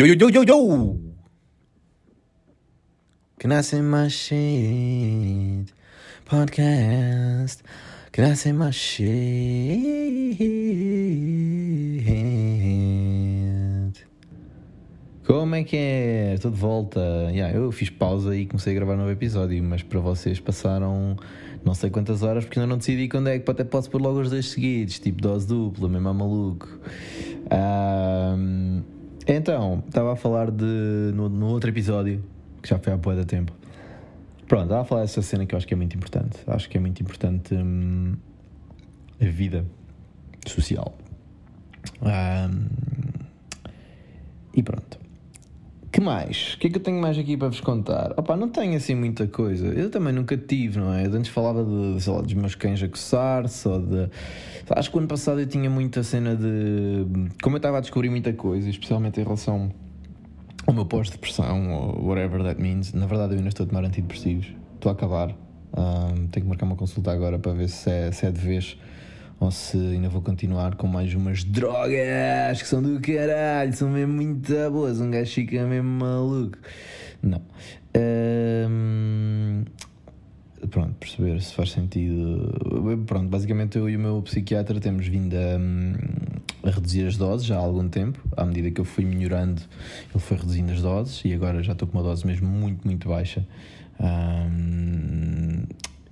Yo, yo, yo, yo, yo! Can I say my shit? Podcast. Can I say my shit? Como é que é? Estou de volta. Yeah, eu fiz pausa e comecei a gravar um novo episódio, mas para vocês passaram não sei quantas horas porque ainda não decidi quando é que até posso pôr logo os dois seguidos, tipo dose dupla, mesmo a maluco. Um, então, estava a falar de. No, no, outro episódio, que já foi há pouco tempo. Pronto, estava a falar dessa cena que eu acho que é muito importante. Acho que é muito importante hum, a vida social. E pronto. Que mais? O que é que eu tenho mais aqui para vos contar? Opa, não tenho assim muita coisa. Eu também nunca tive, não é? Eu antes falava de, sei lá, dos meus cães a coçar-se ou de. Acho que o ano passado eu tinha muita cena de. Como eu estava a descobrir muita coisa, especialmente em relação ao meu pós-depressão ou whatever that means. Na verdade, eu ainda estou a tomar antidepressivos. Estou a acabar. Um, tenho que marcar uma consulta agora para ver se é, se é de vez ou se ainda vou continuar com mais umas drogas que são do caralho, são mesmo muito boas, um gajo fica mesmo maluco. Não. Um, pronto, perceber se faz sentido. Pronto, basicamente eu e o meu psiquiatra temos vindo a, a, reduzir as doses já há algum tempo. À medida que eu fui melhorando, ele foi reduzindo as doses e agora já estou com uma dose mesmo muito, muito baixa. Um,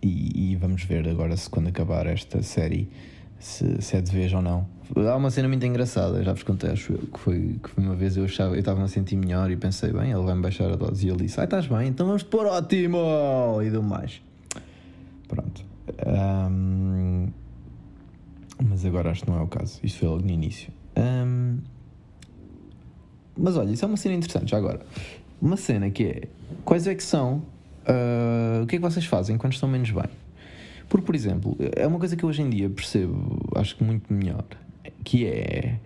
e, e, vamos ver agora se quando acabar esta série se, se é de vez ou não. Há uma cena muito engraçada, já vos contei, acho eu, que foi, que uma vez eu achava, eu estava a sentir melhor e pensei, bem, ele vai-me baixar a dose. E ele disse, ah, estás bem, então vamos pôr ótimo! E deu mais. Pronto. Um, mas agora acho que não é o caso. Isto foi logo no início. Um, mas olha, isso é uma cena interessante, já agora. Uma cena que é, quais é que são, uh, o que é que vocês fazem quando estão menos bem? Porque, por exemplo, é uma coisa que hoje em dia percebo, acho que muito melhor, que é.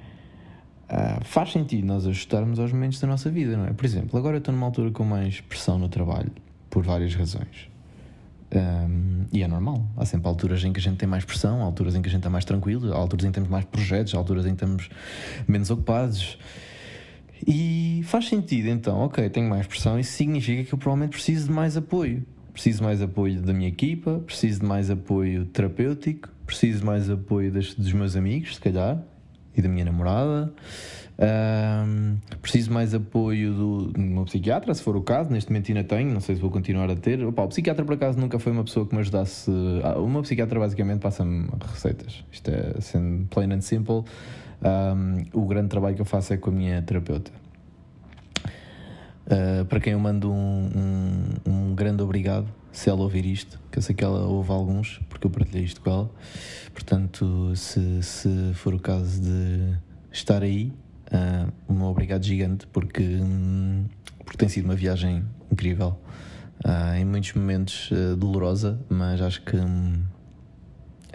Uh, faz sentido nós ajustarmos aos momentos da nossa vida, não é? Por exemplo, agora eu estou numa altura com mais pressão no trabalho, por várias razões. Um, e é normal. Há sempre alturas em que a gente tem mais pressão, alturas em que a gente está mais tranquilo, alturas em que temos mais projetos, alturas em que estamos menos ocupados. E faz sentido então, ok, tenho mais pressão, isso significa que eu provavelmente preciso de mais apoio. Preciso mais apoio da minha equipa, preciso de mais apoio terapêutico, preciso de mais apoio dos meus amigos, se calhar, e da minha namorada. Um, preciso mais apoio do, do, meu psiquiatra, se for o caso. Neste momento ainda tenho, não sei se vou continuar a ter. Opa, o psiquiatra, por acaso, nunca foi uma pessoa que me ajudasse. O meu psiquiatra, basicamente, passa-me receitas. Isto é sendo plain and simple. Um, o grande trabalho que eu faço é com a minha terapeuta. Uh, para quem eu mando um, um, um, grande obrigado se ela ouvir isto, que eu sei que ela ouve alguns, porque eu partilhei isto com ela. Portanto, se, se for o caso de estar aí, uh, um obrigado gigante, porque, um, porque tem sido uma viagem incrível. Uh, em muitos momentos dolorosa, mas acho que. é um,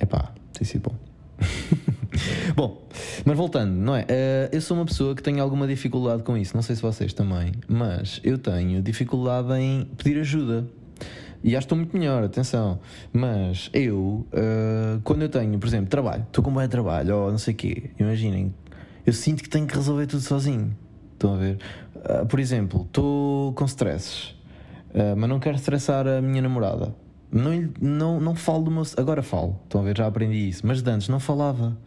pá, tem sido bom. Bom, mas voltando, não é? Uh, eu sou uma pessoa que tem alguma dificuldade com isso, não sei se vocês também, mas eu tenho dificuldade em pedir ajuda. E que estou muito melhor, atenção. Mas eu, uh, quando eu tenho, por exemplo, trabalho, estou com um bom trabalho ou não sei o quê, imaginem, eu sinto que tenho que resolver tudo sozinho. Estão a ver? Uh, por exemplo, estou com stresses, mas não quero estressar a minha namorada. Não, não, não falo do meu. Agora falo, estão a ver? Já aprendi isso, mas de antes não falava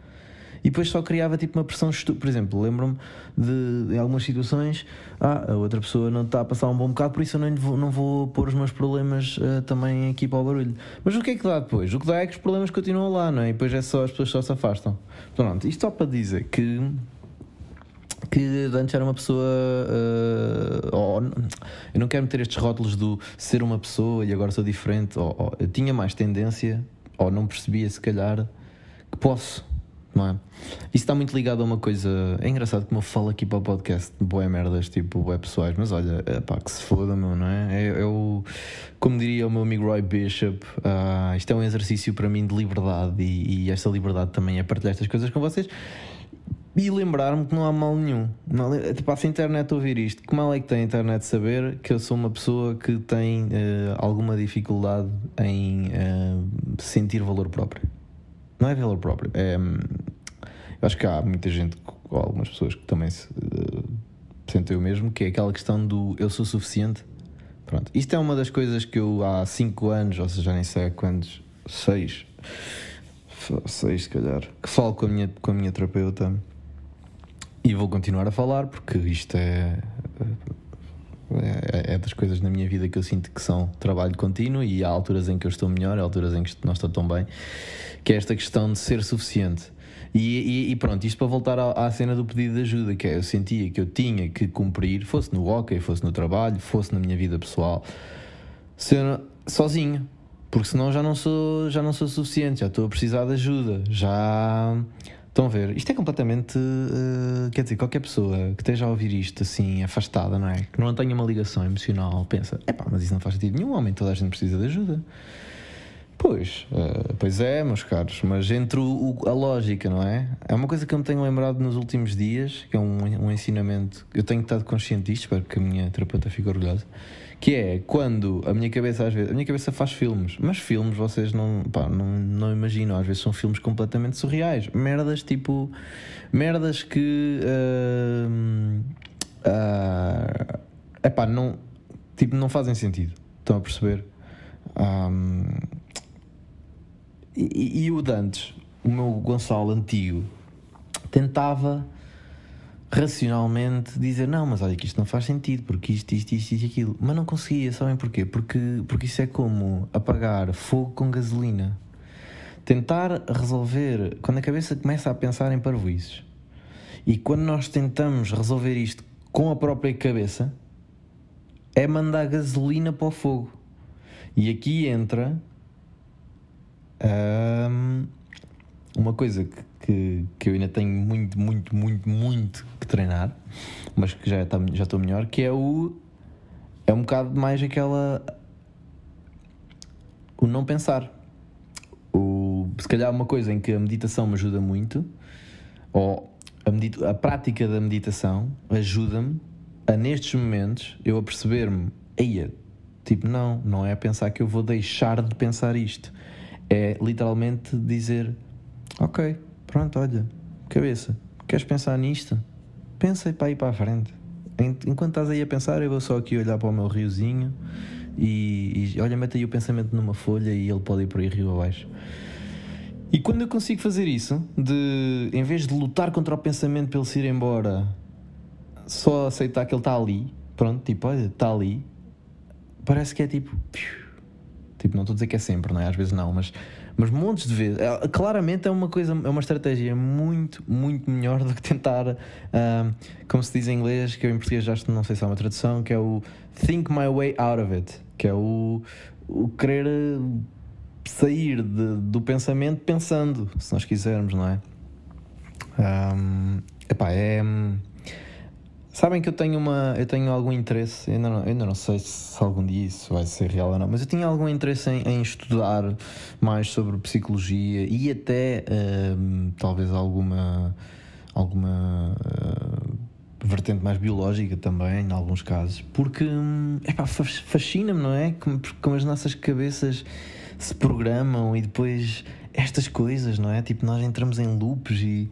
e depois só criava tipo uma pressão. Por exemplo, lembro-me de em algumas situações, ah, a outra pessoa não está a passar um bom bocado, por isso eu não vou, não vou pôr os meus problemas uh, também aqui para o barulho. Mas o que é que dá depois? O que dá é que os problemas continuam lá, não é? E depois é só as pessoas só se afastam. Pronto, isto só para dizer que que antes era uma pessoa. Uh, oh, eu não quero meter estes rótulos do ser uma pessoa e agora sou diferente. Oh, oh, eu tinha mais tendência, ou não percebia se calhar, que posso não é? Isso está muito ligado a uma coisa. É engraçado como eu falo aqui para o podcast de boé merdas, tipo boé pessoais, mas olha, pá, que se foda, meu, não é? é? Eu, como diria o meu amigo Roy Bishop, uh, isto é um exercício para mim de liberdade e, e esta liberdade também é partilhar estas coisas com vocês e lembrar-me que não há mal nenhum. Não, é, tipo, se a internet ouvir isto, que mal é que tem a internet saber que eu sou uma pessoa que tem uh, alguma dificuldade em uh, sentir valor próprio? Não é valor próprio. É, eu acho que há muita gente, algumas pessoas que também se, uh, portanto eu mesmo, que é aquela questão do eu sou suficiente. Pronto, isto é uma das coisas que eu há 5 anos, ou seja, nem sei há quantos, 6, 6 se calhar, que falo com a minha, com a minha terapeuta e vou continuar a falar porque isto é, é, é, das coisas na minha vida que eu sinto que são trabalho contínuo e há alturas em que eu estou melhor, há alturas em que não estou tão bem, que é esta questão de ser suficiente. E, e, e, pronto, isto para voltar à, à, cena do pedido de ajuda, que é eu sentia que eu tinha que cumprir, fosse no hockey, fosse no trabalho, fosse na minha vida pessoal, ser sozinho, porque senão já não sou, já não sou suficiente, já estou a precisar de ajuda, já Estão a ver? Isto é completamente. Uh, quer dizer, qualquer pessoa que esteja a ouvir isto assim, afastada, não é? Que não tenha uma ligação emocional, pensa: é pá, mas isso não faz sentido nenhum, homem, toda a gente precisa de ajuda. Pois, uh, pois é, meus caros, mas entre o, o, a lógica, não é? É uma coisa que eu me tenho lembrado nos últimos dias, que é um, um ensinamento. Eu tenho estado consciente disto, espero que a minha terapeuta fique orgulhosa. Que é quando a minha cabeça, às vezes, a minha cabeça faz filmes, mas filmes vocês não, pá, não, não imaginam, às vezes são filmes completamente surreais. Merdas tipo. Merdas que. Uh, uh, epá, não. Tipo, não fazem sentido. Estão a perceber? Um, e, e, o Dantes, o meu Gonçalo antigo, tentava racionalmente dizer: Não, mas olha que isto não faz sentido, porque isto, isto, isto e aquilo. Mas não conseguia, sabem porquê? Porque, porque isso é como apagar fogo com gasolina. Tentar resolver, quando a cabeça começa a pensar em parvoíces, e quando nós tentamos resolver isto com a própria cabeça, é mandar gasolina para o fogo. E aqui entra um, uma coisa que, que, que, eu ainda tenho muito, muito, muito, muito que treinar, mas que já, está, já estou melhor, que é o. É um bocado mais aquela. O não pensar. O, se calhar uma coisa em que a meditação me ajuda muito, ou a, medita a prática da meditação ajuda-me a nestes momentos eu a perceber-me, eia, tipo, não, não é pensar que eu vou deixar de pensar isto é literalmente dizer: Ok, pronto, olha, cabeça, queres pensar nisto? Pensa para ir para a frente. Enquanto estás aí a pensar, eu vou só aqui olhar para o meu riozinho e, e olha, mete aí o pensamento numa folha e ele pode ir por aí rio abaixo. E quando eu consigo fazer isso, de em vez de lutar contra o pensamento pelo se ir embora, só aceitar que ele está ali, pronto, tipo, olha, está ali, parece que é tipo. Tipo, não estou a dizer que é sempre, não é? Às vezes não, mas, mas montes de vezes. É, claramente é uma coisa, é uma estratégia muito, muito melhor do que tentar, uh, como se diz em inglês, que eu em português já não sei se há uma tradução, que é o think my way out of it, que é o, o querer sair de, do pensamento pensando, se nós quisermos, não é? Um, epá, é. Sabem que eu tenho uma, eu tenho algum interesse, ainda não, ainda não sei se algum dia isso vai ser real ou não, mas eu tinha algum interesse em, em estudar mais sobre psicologia e até uh, talvez alguma alguma uh, vertente mais biológica também, em alguns casos, porque hum, fascina-me, não é? Como, como as nossas cabeças se programam e depois estas coisas, não é? Tipo, nós entramos em loops e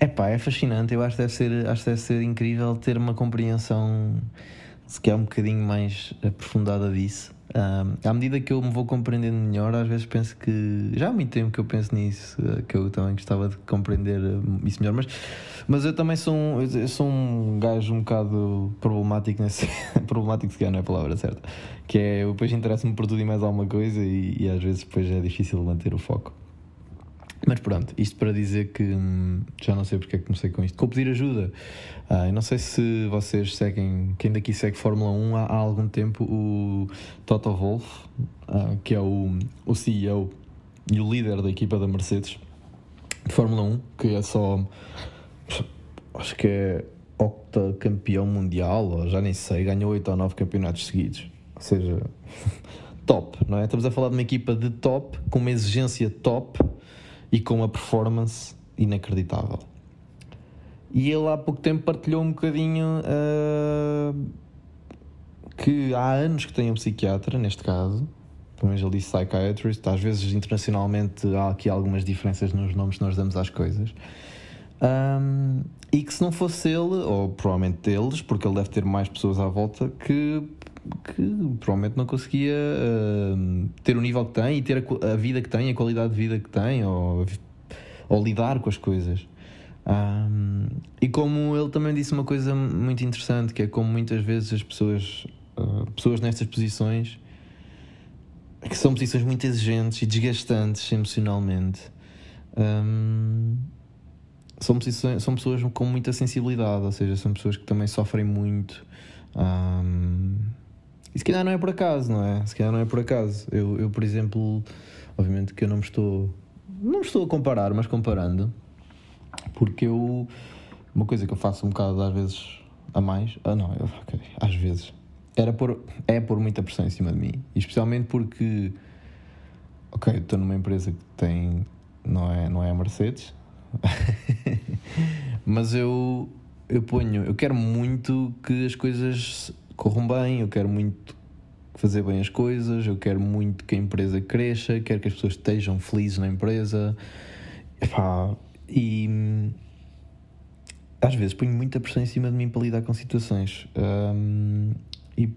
é pá, é fascinante. Eu acho que deve ser, acho que deve ser incrível ter uma compreensão, se quer um bocadinho mais aprofundada disso. Um, à medida que eu me vou compreendendo melhor, às vezes penso que. Já há muito tempo que eu penso nisso, que eu também gostava de compreender eh, isso melhor, mas, mas eu também sou um, eu sou um gajo um bocado problemático nesse. problemático, se calhar não é a palavra certa. Que é, eu depois interesso-me por tudo e mais alguma coisa e, e às vezes depois é difícil manter o foco. Mas pronto, isto para dizer que hum, já não sei porque é que comecei com isto. Com pedir ajuda. Ah, eu não sei se vocês seguem, quem daqui segue Fórmula 1 há, há algum tempo, o Toto Wolff, ah, que é o, o CEO e o líder da equipa da Mercedes de Fórmula 1, que é só. Acho que é octa campeão mundial, ou já nem sei, ganhou 8 ou 9 campeonatos seguidos. Ou seja, top, não é? Estamos a falar de uma equipa de top, com uma exigência top e com uma performance inacreditável. E ele há pouco tempo partilhou um bocadinho uh, que há anos que tem um psiquiatra, neste caso, pelo menos ele disse psychiatrist, às vezes internacionalmente há aqui algumas diferenças nos nomes que nós damos às coisas. Um, e que se não fosse ele, ou provavelmente eles, porque ele deve ter mais pessoas à volta, que, que provavelmente não conseguia uh, ter o nível que tem e ter a, a, vida que tem, a qualidade de vida que tem, ou, ou lidar com as coisas. Um, e como ele também disse uma coisa muito interessante, que é como muitas vezes as pessoas, uh, pessoas nestas posições, que são posições muito exigentes e desgastantes emocionalmente. Um, são, posições, são pessoas com muita sensibilidade, ou seja, são pessoas que também sofrem muito. Um, e se calhar não é por acaso, não é? Se calhar não é por acaso. Eu, eu por exemplo, obviamente que eu não me estou. Não me estou a comparar, mas comparando, porque eu. Uma coisa que eu faço um bocado às vezes a mais. Ah, não, eu, ok, às vezes. Era por, é por muita pressão em cima de mim. E especialmente porque. Ok, estou numa empresa que tem. Não é, não é a Mercedes, Mas eu, eu ponho, eu quero muito que as coisas corram bem, eu quero muito fazer bem as coisas, eu quero muito que a empresa cresça, quero que as pessoas estejam felizes na empresa. Epá, e às vezes ponho muita pressão em cima de mim para lidar com situações. Um, e,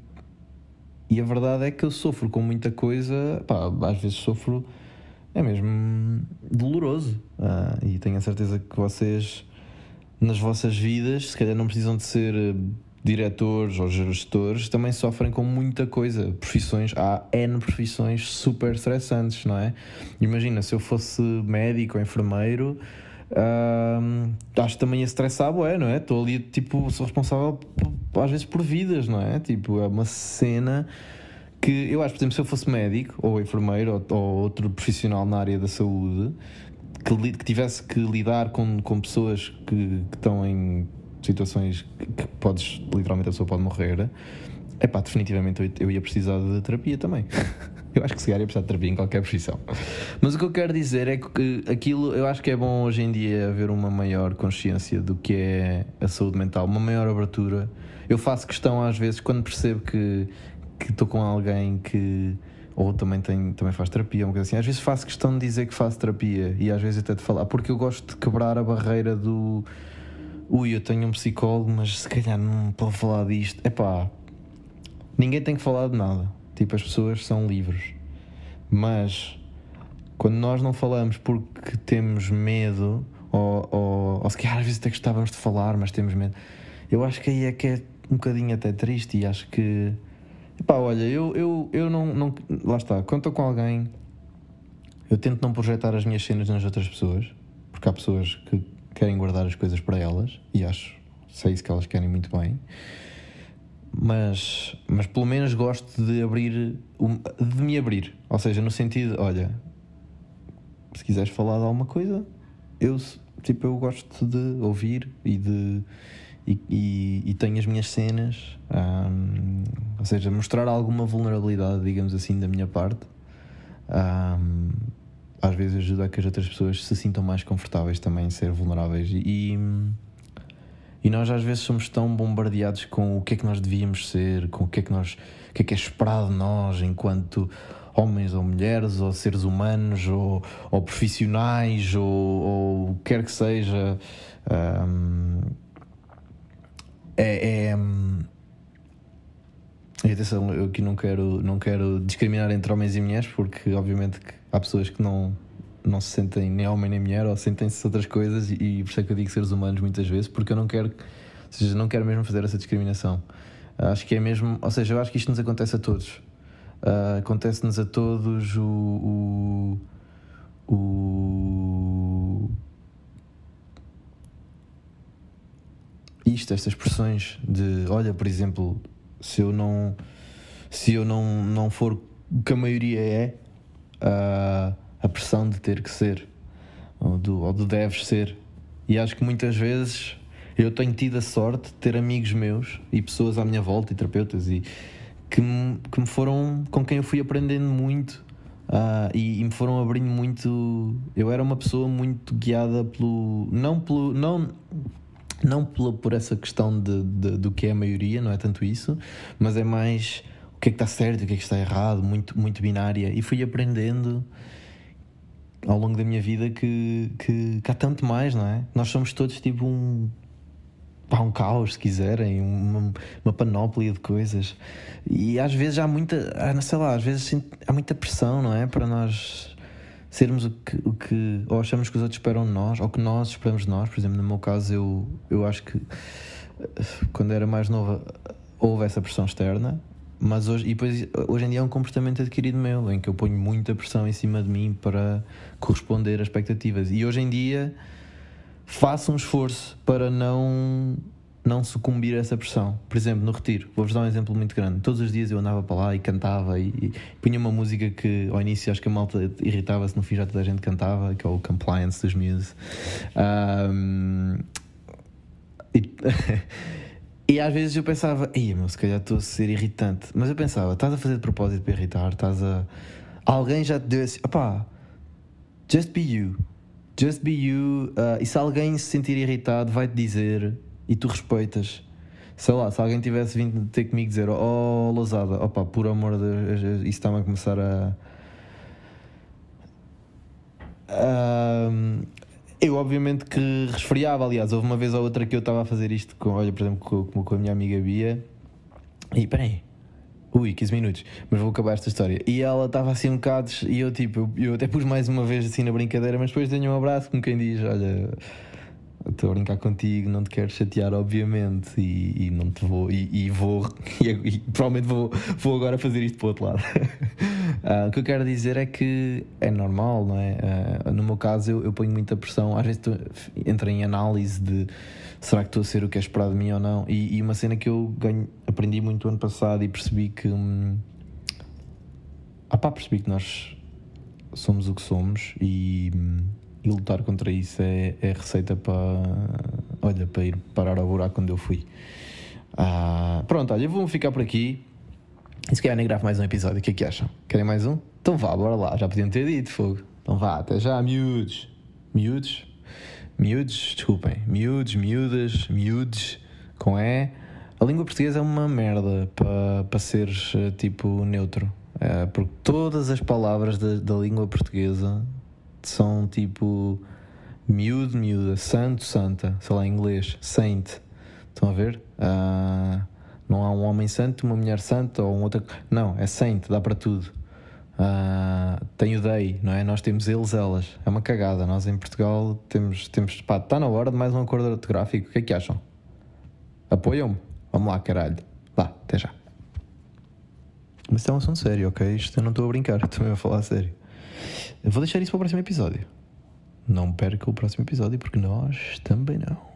e a verdade é que eu sofro com muita coisa, pá, às vezes sofro é mesmo doloroso. Ah, e tenho a certeza que vocês, nas vossas vidas, se calhar não precisam de ser diretores ou gestores, também sofrem com muita coisa. Profissões, há N profissões super estressantes, não é? Imagina, se eu fosse médico ou enfermeiro. acho que também ia estressar, não é? Estou ali, tipo, sou responsável às vezes por vidas, não é? Tipo, é uma cena que eu acho, por exemplo, se eu fosse médico ou enfermeiro ou, ou outro profissional na área da saúde que, que tivesse que lidar com, com pessoas que, que estão em situações que, podes, literalmente a pessoa pode morrer, é pá, definitivamente eu, ia precisar de terapia também. eu acho que se calhar ia precisar de terapia em qualquer profissão. Mas o que eu quero dizer é que aquilo, eu acho que é bom hoje em dia haver uma maior consciência do que é a saúde mental, uma maior abertura. Eu faço questão às vezes quando percebo que, que estou com alguém que ou também, tem, também faz terapia, uma coisa assim. Às vezes faço questão de dizer que faço terapia e às vezes até de falar, porque eu gosto de quebrar a barreira do ui, eu tenho um psicólogo, mas se calhar não pode falar disto. É pá, ninguém tem que falar de nada. Tipo, as pessoas são livres, mas quando nós não falamos porque temos medo, ou, ou, ou se calhar às vezes até gostávamos de falar, mas temos medo, eu acho que aí é que é um bocadinho até triste e acho que Pá, olha, eu, eu, eu não, não. Lá está, quando estou com alguém, eu tento não projetar as minhas cenas nas outras pessoas, porque há pessoas que querem guardar as coisas para elas, e acho, sei isso que elas querem muito bem, mas, mas pelo menos gosto de abrir, de me abrir, ou seja, no sentido, olha, se quiseres falar de alguma coisa, eu, tipo, eu gosto de ouvir e de e, e, e tenho as minhas cenas, um, ou seja, mostrar alguma vulnerabilidade, digamos assim, da minha parte, um, às vezes ajuda a que as outras pessoas se sintam mais confortáveis também em ser vulneráveis. E, e nós às vezes somos tão bombardeados com o que é que nós devíamos ser, com o que é que nós, o que é que é esperado de nós enquanto homens ou mulheres, ou seres humanos, ou, ou profissionais, ou, ou o que quer que seja. Um, é, é e atenção, eu aqui não quero, não quero discriminar entre homens e mulheres, porque obviamente que há pessoas que não, não se sentem nem homem nem mulher, ou sentem-se outras coisas, e, por isso é que eu digo seres humanos muitas vezes, porque eu não quero, ou seja, não quero mesmo fazer essa discriminação. Acho que é mesmo, ou seja, eu acho que isto nos acontece a todos. Uh, Acontece-nos a todos o, o, o isto, estas expressões de olha, por exemplo, se eu não se eu não, não for o que a maioria é, a, a pressão de ter que ser, ou do, ou do deves ser. E acho que muitas vezes eu tenho tido a sorte de ter amigos meus e pessoas à minha volta e terapeutas e que me, que me foram com quem eu fui aprendendo muito uh, e, e, me foram abrindo muito. Eu era uma pessoa muito guiada pelo. Não pelo. Não, não por, por essa questão de, de, do que é a maioria, não é tanto isso, mas é mais o que é que está certo e o que é que está errado, muito, muito binária. E fui aprendendo ao longo da minha vida que, que, que há tanto mais, não é? Nós somos todos tipo um um caos, se quiserem, uma, uma panóplia de coisas. E às vezes há muita, sei lá, às vezes há muita pressão, não é? Para nós sermos o que, o que ou achamos que os outros esperam de nós, ou que nós esperamos de nós. Por exemplo, no meu caso, eu, eu acho que quando era mais nova houve essa pressão externa. Mas hoje, e depois, hoje em dia é um comportamento adquirido meu, em que eu ponho muita pressão em cima de mim para corresponder a expectativas. E hoje em dia faça um esforço para não não sucumbir a essa pressão. Por exemplo, no retiro, vou-vos dar um exemplo muito grande. Todos os dias eu andava para lá e cantava e, e punha uma música que ao início acho que a malta irritava-se, no fim já toda a gente cantava, que é o Compliance dos Muse. Um, e, e, às vezes eu pensava, ia, meu, se calhar estou a ser irritante. Mas eu pensava, estás a fazer de propósito para irritar, estás a. Alguém já te deu assim, opá, just be you. Just be you. Uh, e se alguém se sentir irritado, vai-te dizer e tu respeitas. Sei lá, se alguém tivesse vindo ter comigo dizer Oh, Lousada, opa, por amor de Deus, isso está-me a começar a. Eu, obviamente, que resfriava. Aliás, houve uma vez ou outra que eu estava a fazer isto com, olha, por exemplo, com, com a minha amiga Bia. E peraí, Ui, 15 minutos, mas vou acabar esta história. E ela estava assim um bocado, e eu tipo, eu, eu, até pus mais uma vez assim na brincadeira, mas depois tenho um abraço, como quem diz: Olha, estou a brincar contigo, não te quero chatear, obviamente, e, e não te vou, e, e vou, e, e, provavelmente vou, vou agora fazer isto para o outro lado. uh, o que eu quero dizer é que é normal, não é? Uh, no meu caso, eu, eu ponho muita pressão, às vezes entro em análise de será que estou a ser o que é esperado de mim ou não? E, e uma cena que eu ganho, aprendi muito ano passado e percebi que. Hum, ah pá, percebi que nós somos o que somos e, hum, e lutar contra isso é, é receita para. Olha, para ir parar ao buraco quando eu fui. Ah, pronto, olha, vou ficar por aqui. E se calhar nem gravo mais um episódio, o que é que acham? Querem mais um? Então vá, bora lá, já podiam ter dito, fogo. Então vá, até já, miúdos. Miúdos? miúdos, desculpem, miúdos, miúdas, miúdos, com E. A língua portuguesa é uma merda para pa seres eh, tipo neutro. É, porque todas as palavras da, da língua portuguesa são tipo miúdo, miúda, santo, santa, sei lá, em inglês, saint. Estão a ver? Uh, não há um homem santo, uma mulher santa ou um outro. Não, é saint, dá para tudo. Uh, tem o não é? Nós temos eles, elas. É uma cagada. Nós em Portugal temos. temos pá, está na hora de mais um acordo ortográfico. O que é que acham? Apoiam-me? Vamos lá, caralho. Vá, até já. Mas isto é um assunto sério, ok? Isto eu não estou a brincar, estou a falar sério. Vou deixar isso para o próximo episódio. Não perca o próximo episódio, porque nós também não.